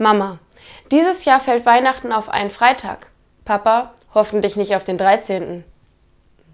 Mama, dieses Jahr fällt Weihnachten auf einen Freitag. Papa, hoffentlich nicht auf den 13.